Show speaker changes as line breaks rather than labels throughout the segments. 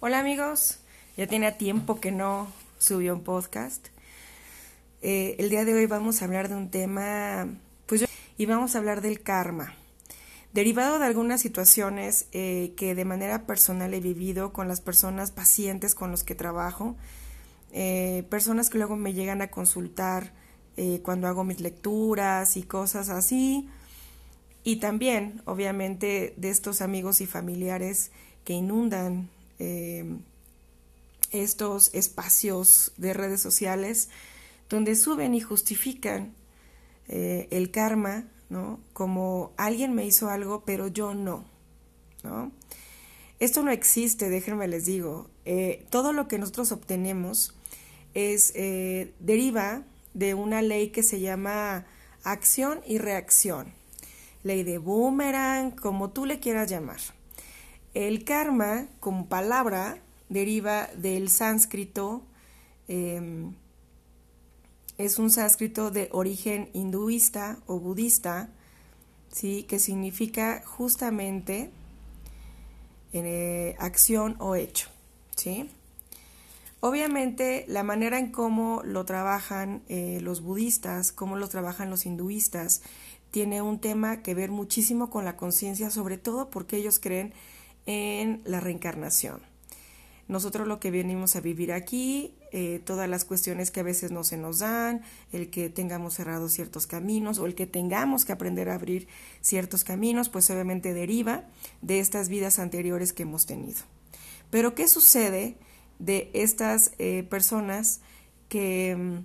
Hola amigos, ya tiene tiempo que no subió un podcast. Eh, el día de hoy vamos a hablar de un tema, pues y vamos a hablar del karma, derivado de algunas situaciones eh, que de manera personal he vivido con las personas pacientes con los que trabajo, eh, personas que luego me llegan a consultar cuando hago mis lecturas y cosas así, y también, obviamente, de estos amigos y familiares que inundan eh, estos espacios de redes sociales donde suben y justifican eh, el karma, ¿no? Como alguien me hizo algo, pero yo no, ¿no? Esto no existe, déjenme les digo. Eh, todo lo que nosotros obtenemos es deriva de una ley que se llama acción y reacción, ley de boomerang, como tú le quieras llamar. El karma, como palabra, deriva del sánscrito, em, es un sánscrito de origen hinduista o budista, ¿sí? que significa justamente eh, acción o hecho. ¿sí? Obviamente, la manera en cómo lo trabajan eh, los budistas, cómo lo trabajan los hinduistas, tiene un tema que ver muchísimo con la conciencia, sobre todo porque ellos creen en la reencarnación. Nosotros lo que venimos a vivir aquí, eh, todas las cuestiones que a veces no se nos dan, el que tengamos cerrados ciertos caminos o el que tengamos que aprender a abrir ciertos caminos, pues obviamente deriva de estas vidas anteriores que hemos tenido. Pero ¿qué sucede de estas eh, personas que mm,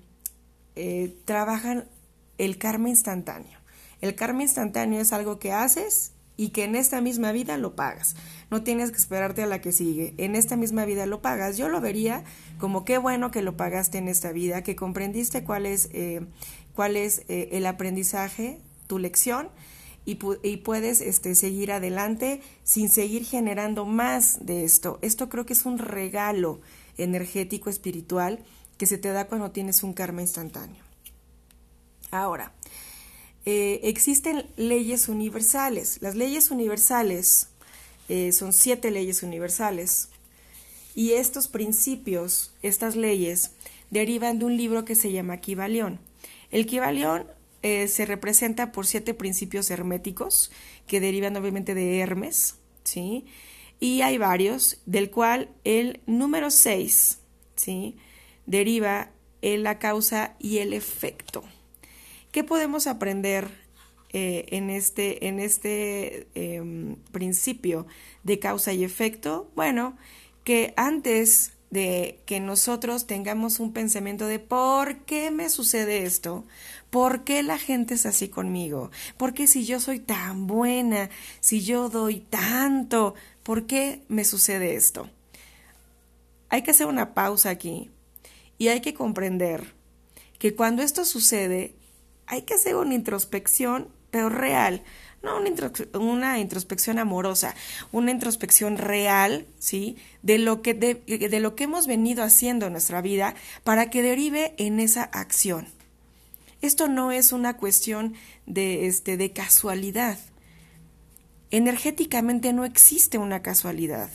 eh, trabajan el karma instantáneo? El karma instantáneo es algo que haces y que en esta misma vida lo pagas. No tienes que esperarte a la que sigue. En esta misma vida lo pagas. Yo lo vería como qué bueno que lo pagaste en esta vida, que comprendiste cuál es, eh, cuál es eh, el aprendizaje, tu lección, y, y, puedes este, seguir adelante sin seguir generando más de esto. Esto creo que es un regalo energético, espiritual, que se te da cuando tienes un karma instantáneo. Ahora, eh, existen leyes universales. Las leyes universales eh, son siete leyes universales y estos principios, estas leyes, derivan de un libro que se llama Kibalión. El Kibalión eh, se representa por siete principios herméticos que derivan obviamente de Hermes, ¿sí? Y hay varios, del cual el número seis, ¿sí? Deriva en la causa y el efecto. ¿Qué podemos aprender eh, en este, en este em, principio de causa y efecto? Bueno, que antes de que nosotros tengamos un pensamiento de ¿por qué me sucede esto? ¿Por qué la gente es así conmigo? ¿Por qué si yo soy tan buena, si yo doy tanto, ¿por qué me sucede esto? Hay que hacer una pausa aquí y hay que comprender que cuando esto sucede hay que hacer una introspección, pero real, no una, introspección amorosa, una introspección real, ¿sí? De lo, que de, lo que hemos venido haciendo en nuestra vida para que derive en esa acción. Esto no es una cuestión de, este, de casualidad. Energéticamente no existe una casualidad.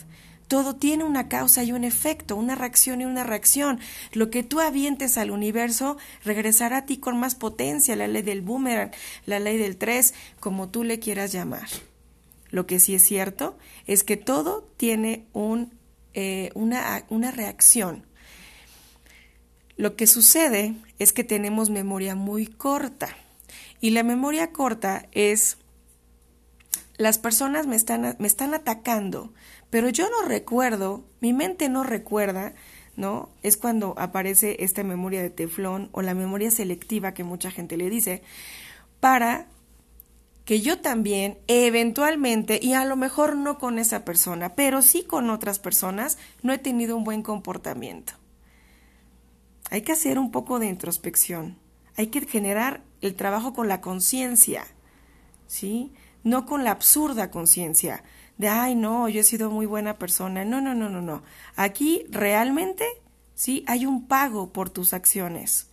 Todo tiene una causa y un efecto, una reacción y una reacción. Lo que tú avientes al universo regresará a ti con más potencia, la ley del boomerang, la ley del tres, como tú le quieras llamar. Lo que sí es cierto es que todo tiene un, eh, una, una reacción. Lo que sucede es que tenemos memoria muy corta. Y la memoria corta es las personas me están, me están atacando, pero yo no recuerdo, mi mente no recuerda, ¿no? Es cuando aparece esta memoria de teflón o la memoria selectiva que mucha gente le dice, para que yo también eventualmente, y a lo mejor no con esa persona, pero sí con otras personas, no he tenido un buen comportamiento. Hay que hacer un poco de introspección, hay que generar el trabajo con la conciencia, ¿sí? No con la absurda conciencia de, ay, no, yo he sido muy buena persona. No, no, no, no, no. Aquí realmente, sí, hay un pago por tus acciones.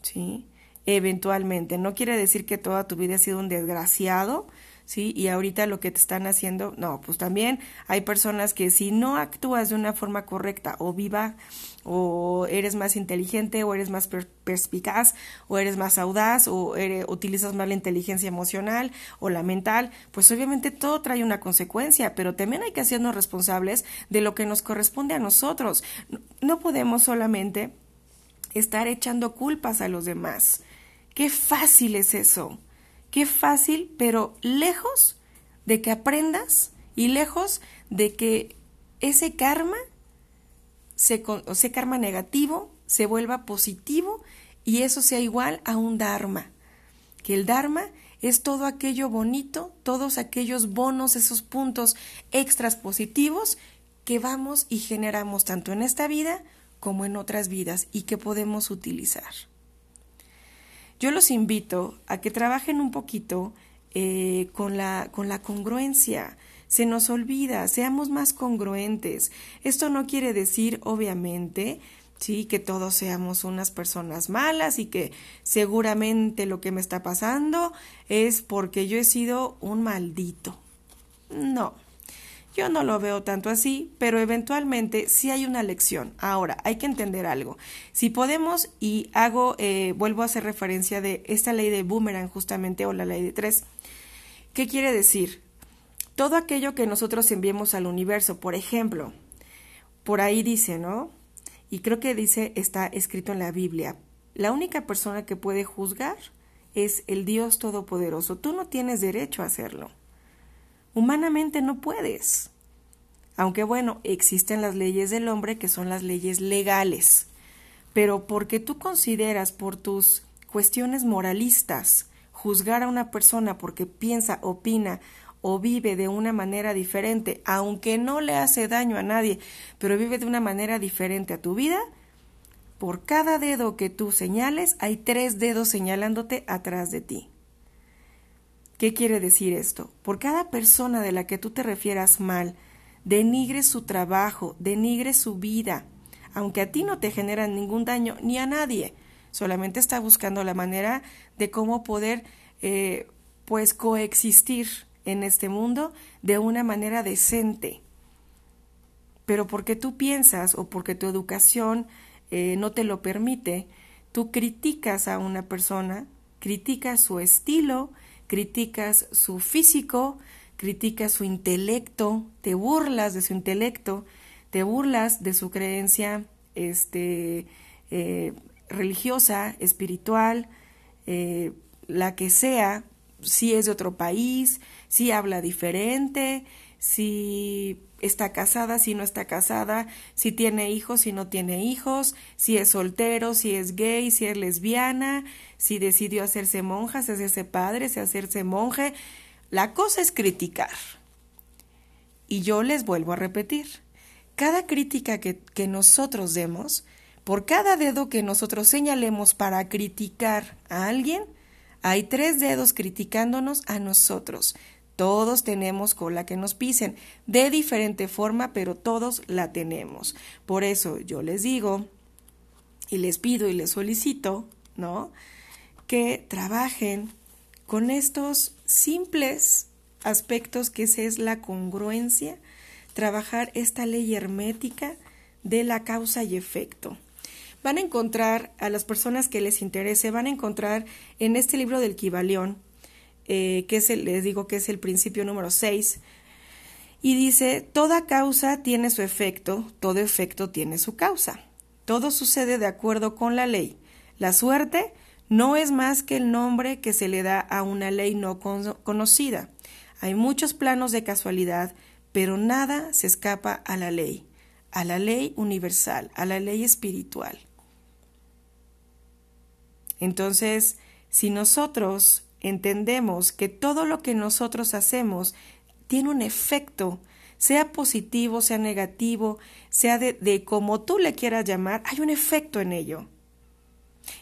¿Sí? Eventualmente. No quiere decir que toda tu vida ha sido un desgraciado, ¿sí? Y ahorita lo que te están haciendo, no, pues también hay personas que si no actúas de una forma correcta o viva, o eres más inteligente, o eres más perspicaz, o eres más audaz, o utilizas más la inteligencia emocional o la mental, pues obviamente todo trae una consecuencia, pero también hay que hacernos responsables de lo que nos corresponde a nosotros. No podemos solamente estar echando culpas a los demás. Qué fácil es eso. Qué fácil, pero lejos de que aprendas y lejos de que ese karma, se, ese karma negativo, se vuelva positivo y eso sea igual a un dharma. Que el dharma es todo aquello bonito, todos aquellos bonos, esos puntos extras positivos que vamos y generamos tanto en esta vida como en otras vidas y que podemos utilizar. Yo los invito a que trabajen un poquito eh, con, la, con la congruencia. Se nos olvida, seamos más congruentes. Esto no quiere decir, obviamente, sí, que todos seamos unas personas malas y que seguramente lo que me está pasando es porque yo he sido un maldito. No, yo no lo veo tanto así, pero eventualmente sí hay una lección. Ahora, hay que entender algo. Si podemos, y hago, eh, vuelvo a hacer referencia de esta ley de boomerang justamente, o la ley de tres, ¿qué quiere decir? Todo aquello que nosotros enviemos al universo, por ejemplo, por ahí dice, ¿no? Y creo que dice, está escrito en la Biblia, la única persona que puede juzgar es el Dios Todopoderoso. Tú no tienes derecho a hacerlo. Humanamente no puedes. Aunque bueno, existen las leyes del hombre que son las leyes legales. Pero porque tú consideras por tus cuestiones moralistas juzgar a una persona porque piensa, opina o vive de una manera diferente, aunque no le hace daño a nadie, pero vive de una manera diferente a tu vida, por cada dedo que tú señales hay tres dedos señalándote atrás de ti. ¿Qué quiere decir esto? Por cada persona de la que tú te refieras mal, denigre su trabajo, denigre su vida, aunque a ti no te genera ningún daño ni a nadie, solamente está buscando la manera de cómo poder eh, pues coexistir en este mundo de una manera decente. Pero porque tú piensas o porque tu educación eh, no te lo permite, tú criticas a una persona, criticas su estilo, criticas su físico, criticas su intelecto, te burlas de su intelecto, te burlas de su creencia este, eh, religiosa, espiritual, eh, la que sea, si es de otro país, si habla diferente, si está casada, si no está casada, si tiene hijos, si no tiene hijos, si es soltero, si es gay, si es lesbiana, si decidió hacerse monja, si hacerse padre, si hacerse monje. La cosa es criticar. Y yo les vuelvo a repetir, cada crítica que, que nosotros demos, por cada dedo que nosotros señalemos para criticar a alguien, hay tres dedos criticándonos a nosotros. Todos tenemos cola que nos pisen, de diferente forma, pero todos la tenemos. Por eso yo les digo y les pido y les solicito, ¿no? Que trabajen con estos simples aspectos que es la congruencia, trabajar esta ley hermética de la causa y efecto. Van a encontrar, a las personas que les interese, van a encontrar en este libro del Kibalión, eh, que les digo que es el principio número 6, y dice, toda causa tiene su efecto, todo efecto tiene su causa. Todo sucede de acuerdo con la ley. La suerte no es más que el nombre que se le da a una ley no conocida. Hay muchos planos de casualidad, pero nada se escapa a la ley, a la ley universal, a la ley espiritual. Entonces, si nosotros entendemos que todo lo que nosotros hacemos tiene un efecto, sea positivo, sea negativo, sea de, como tú le quieras llamar, hay un efecto en ello.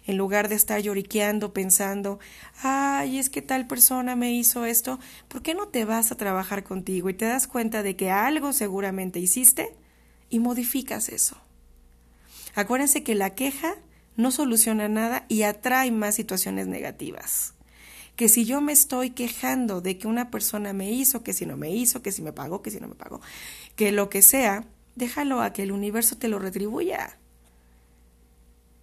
En lugar de estar lloriqueando, pensando, ay, es que tal persona me hizo esto, ¿por qué no te vas a trabajar contigo y te das cuenta de que algo seguramente hiciste y modificas eso? Acuérdense que la queja no soluciona nada y atrae más situaciones negativas. Que si yo me estoy quejando de que una persona me hizo, que si no me hizo, que si me pagó, que si no me pagó, que lo que sea, déjalo a que el universo te lo retribuya.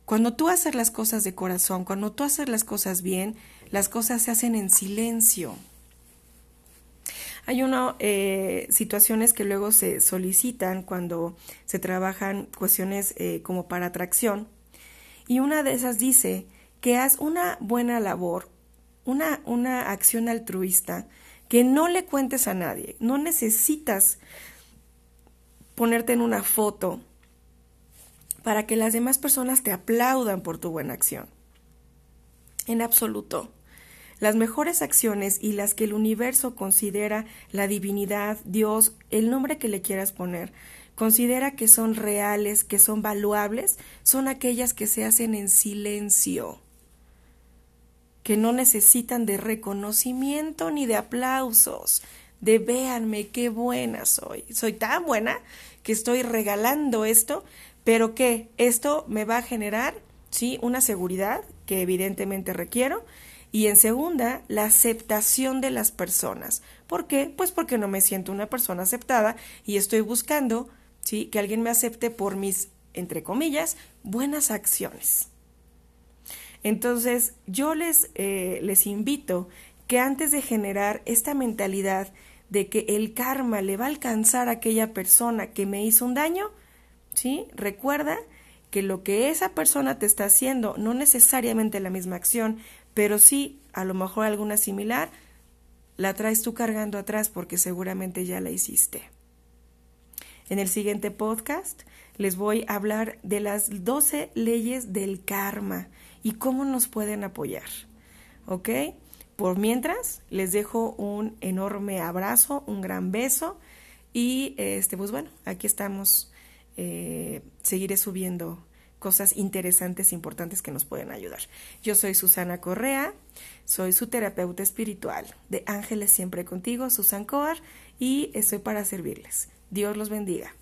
Cuando tú haces las cosas de corazón, cuando tú haces las cosas bien, las cosas se hacen en silencio. Hay una eh, situaciones que luego se solicitan cuando se trabajan cuestiones eh, como para atracción y una de esas dice que haz una buena labor, una, una acción altruista que no le cuentes a nadie, no necesitas ponerte en una foto para que las demás personas te aplaudan por tu buena acción. En absoluto. Las mejores acciones y las que el universo considera la divinidad, Dios, el nombre que le quieras poner, considera que son reales, que son valuables, son aquellas que se hacen en silencio, que no necesitan de reconocimiento ni de aplausos, de véanme qué buena soy. Soy tan buena que estoy regalando esto, pero que esto me va a generar, sí, una seguridad que evidentemente requiero y en segunda, la aceptación de las personas. ¿Por qué? Pues porque no me siento una persona aceptada y estoy buscando ¿sí? que alguien me acepte por mis, entre comillas, buenas acciones. Entonces, yo les, eh, les invito que antes de generar esta mentalidad de que el karma le va a alcanzar a aquella persona que me hizo un daño, ¿sí? Recuerda que lo que esa persona te está haciendo, no necesariamente la misma acción, pero sí, a lo mejor alguna similar, la traes tú cargando atrás porque seguramente ya la hiciste. En el siguiente podcast les voy a hablar de las 12 leyes del karma y cómo nos pueden apoyar. ¿Ok? Por mientras, les dejo un enorme abrazo, un gran beso y este, pues bueno, aquí estamos. Eh, seguiré subiendo cosas interesantes, importantes que nos pueden ayudar. Yo soy Susana Correa, soy su terapeuta espiritual de Ángeles Siempre Contigo, Susan Coar, y estoy para servirles. Dios los bendiga.